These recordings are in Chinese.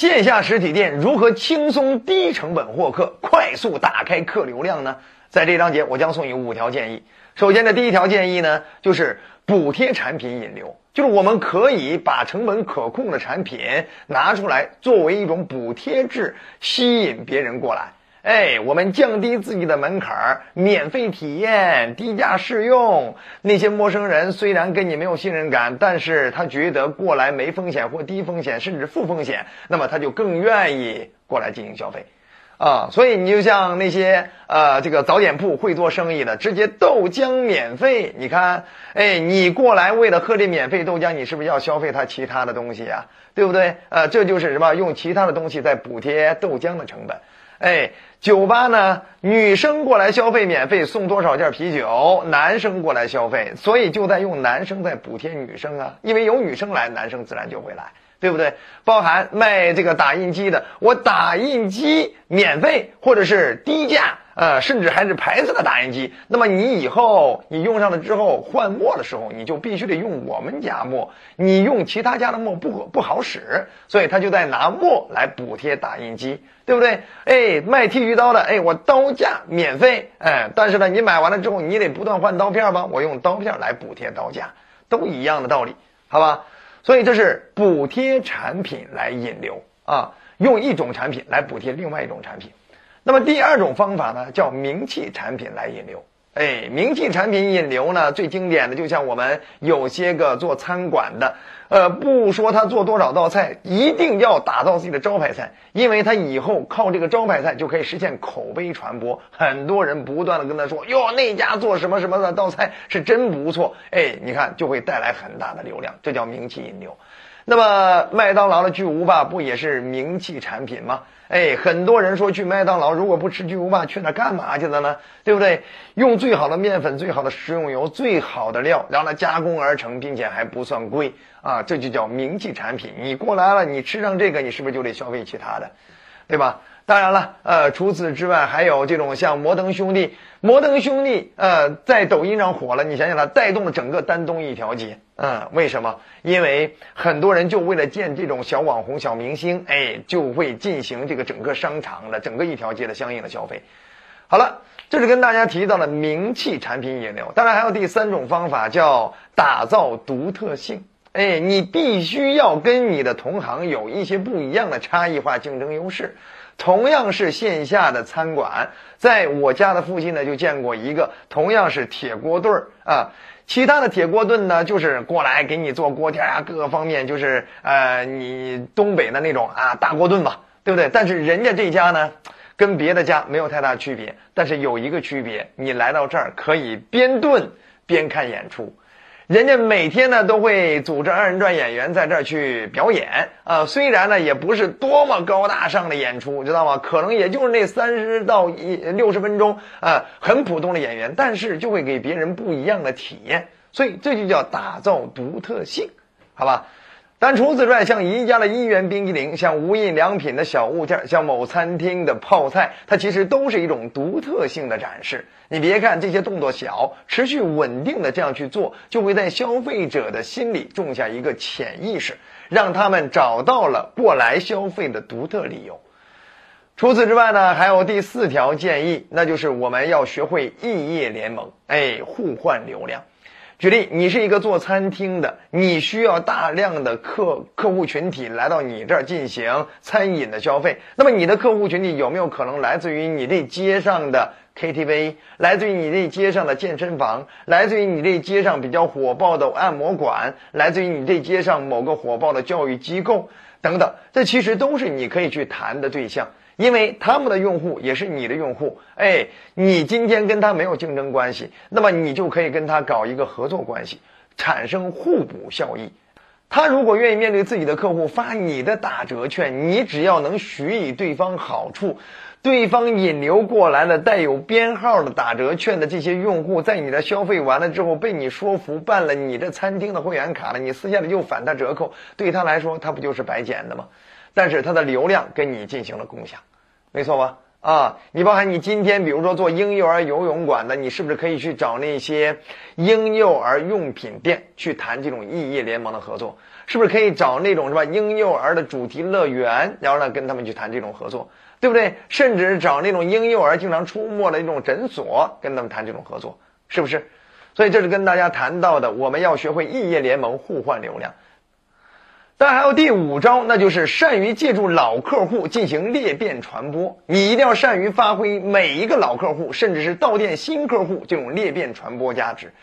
线下实体店如何轻松低成本获客，快速打开客流量呢？在这章节，我将送你五条建议。首先的第一条建议呢，就是补贴产品引流，就是我们可以把成本可控的产品拿出来，作为一种补贴制，吸引别人过来。哎，我们降低自己的门槛儿，免费体验，低价试用。那些陌生人虽然跟你没有信任感，但是他觉得过来没风险或低风险，甚至负风险，那么他就更愿意过来进行消费，啊，所以你就像那些呃这个早点铺会做生意的，直接豆浆免费，你看，哎，你过来为了喝这免费豆浆，你是不是要消费他其他的东西呀？对不对？呃，这就是什么？用其他的东西在补贴豆浆的成本。哎，酒吧呢？女生过来消费免费送多少件啤酒？男生过来消费，所以就在用男生在补贴女生啊，因为有女生来，男生自然就会来，对不对？包含卖这个打印机的，我打印机免费或者是低价。呃，甚至还是牌子的打印机。那么你以后你用上了之后换墨的时候，你就必须得用我们家墨，你用其他家的墨不不好使，所以他就在拿墨来补贴打印机，对不对？哎，卖剃须刀的，哎，我刀架免费，哎，但是呢，你买完了之后你得不断换刀片吧？我用刀片来补贴刀架，都一样的道理，好吧？所以这是补贴产品来引流啊，用一种产品来补贴另外一种产品。那么第二种方法呢，叫名气产品来引流。哎，名气产品引流呢，最经典的就像我们有些个做餐馆的，呃，不说他做多少道菜，一定要打造自己的招牌菜，因为他以后靠这个招牌菜就可以实现口碑传播。很多人不断的跟他说，哟，那家做什么什么的道菜是真不错。哎，你看就会带来很大的流量，这叫名气引流。那么麦当劳的巨无霸不也是名气产品吗？哎，很多人说去麦当劳，如果不吃巨无霸，去那干嘛去了呢？对不对？用最好的面粉、最好的食用油、最好的料，让它加工而成，并且还不算贵啊，这就叫名气产品。你过来了，你吃上这个，你是不是就得消费其他的，对吧？当然了，呃，除此之外，还有这种像摩登兄弟，摩登兄弟，呃，在抖音上火了。你想想，它带动了整个丹东一条街，嗯，为什么？因为很多人就为了见这种小网红、小明星，哎，就会进行这个整个商场的整个一条街的相应的消费。好了，这是跟大家提到的名气产品引流。当然，还有第三种方法，叫打造独特性。哎，你必须要跟你的同行有一些不一样的差异化竞争优势。同样是线下的餐馆，在我家的附近呢，就见过一个同样是铁锅炖儿啊。其他的铁锅炖呢，就是过来给你做锅贴啊，各个方面就是呃，你东北的那种啊大锅炖嘛，对不对？但是人家这家呢，跟别的家没有太大区别，但是有一个区别，你来到这儿可以边炖边看演出。人家每天呢都会组织二人转演员在这儿去表演啊，虽然呢也不是多么高大上的演出，知道吗？可能也就是那三十到一六十分钟啊，很普通的演员，但是就会给别人不一样的体验，所以这就叫打造独特性，好吧？但除此之外，像宜家的一元冰激凌，像无印良品的小物件，像某餐厅的泡菜，它其实都是一种独特性的展示。你别看这些动作小，持续稳定的这样去做，就会在消费者的心里种下一个潜意识，让他们找到了过来消费的独特理由。除此之外呢，还有第四条建议，那就是我们要学会异业联盟，哎，互换流量。举例，你是一个做餐厅的，你需要大量的客客户群体来到你这儿进行餐饮的消费。那么你的客户群体有没有可能来自于你这街上的 KTV，来自于你这街上的健身房，来自于你这街上比较火爆的按摩馆，来自于你这街上某个火爆的教育机构等等？这其实都是你可以去谈的对象。因为他们的用户也是你的用户，哎，你今天跟他没有竞争关系，那么你就可以跟他搞一个合作关系，产生互补效益。他如果愿意面对自己的客户发你的打折券，你只要能许以对方好处，对方引流过来的带有编号的打折券的这些用户，在你的消费完了之后被你说服办了你的餐厅的会员卡了，你私下里又返他折扣，对他来说他不就是白捡的吗？但是它的流量跟你进行了共享。没错吧？啊，你包含你今天，比如说做婴幼儿游泳馆的，你是不是可以去找那些婴幼儿用品店去谈这种异业联盟的合作？是不是可以找那种是吧婴幼儿的主题乐园，然后呢跟他们去谈这种合作，对不对？甚至找那种婴幼儿经常出没的一种诊所，跟他们谈这种合作，是不是？所以这是跟大家谈到的，我们要学会异业联盟互换流量。但还有第五招，那就是善于借助老客户进行裂变传播。你一定要善于发挥每一个老客户，甚至是到店新客户这种裂变传播价值。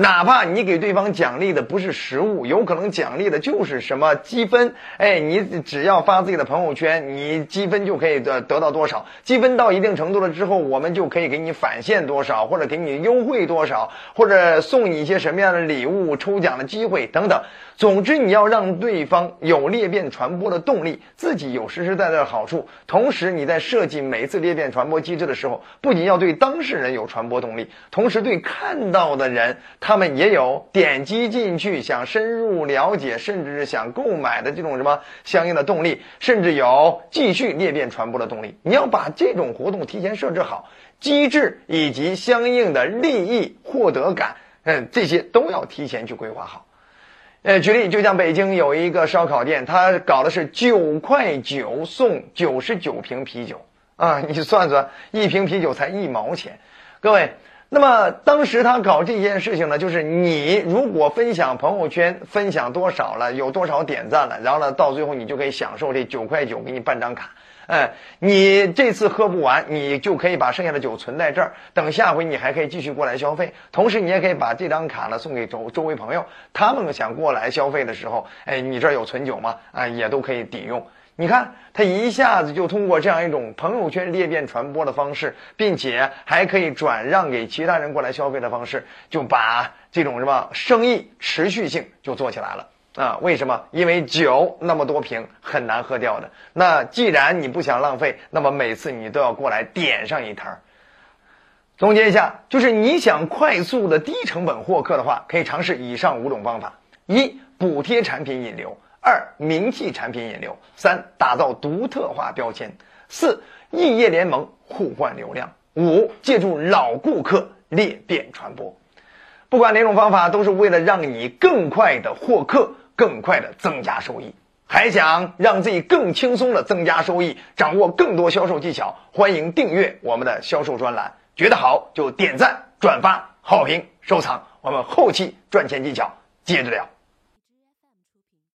哪怕你给对方奖励的不是实物，有可能奖励的就是什么积分。哎，你只要发自己的朋友圈，你积分就可以得得到多少。积分到一定程度了之后，我们就可以给你返现多少，或者给你优惠多少，或者送你一些什么样的礼物、抽奖的机会等等。总之，你要让对方有裂变传播的动力，自己有实实在在的好处。同时，你在设计每次裂变传播机制的时候，不仅要对当事人有传播动力，同时对看到的人。他们也有点击进去想深入了解，甚至是想购买的这种什么相应的动力，甚至有继续裂变传播的动力。你要把这种活动提前设置好，机制以及相应的利益获得感，嗯，这些都要提前去规划好。呃，举例就像北京有一个烧烤店，他搞的是九块九送九十九瓶啤酒啊，你算算，一瓶啤酒才一毛钱，各位。那么当时他搞这件事情呢，就是你如果分享朋友圈，分享多少了，有多少点赞了，然后呢，到最后你就可以享受这九块九，给你办张卡。哎，你这次喝不完，你就可以把剩下的酒存在这儿，等下回你还可以继续过来消费。同时，你也可以把这张卡呢送给周周围朋友，他们想过来消费的时候，哎，你这儿有存酒吗？啊，也都可以抵用。你看，他一下子就通过这样一种朋友圈裂变传播的方式，并且还可以转让给其他人过来消费的方式，就把这种什么生意持续性就做起来了啊？为什么？因为酒那么多瓶很难喝掉的。那既然你不想浪费，那么每次你都要过来点上一坛。总结一下，就是你想快速的低成本获客的话，可以尝试以上五种方法：一、补贴产品引流。二、名气产品引流；三、打造独特化标签；四、异业联盟互换流量；五、借助老顾客裂变传播。不管哪种方法，都是为了让你更快的获客，更快的增加收益。还想让自己更轻松的增加收益，掌握更多销售技巧，欢迎订阅我们的销售专栏。觉得好就点赞、转发、好评、收藏。我们后期赚钱技巧接着聊。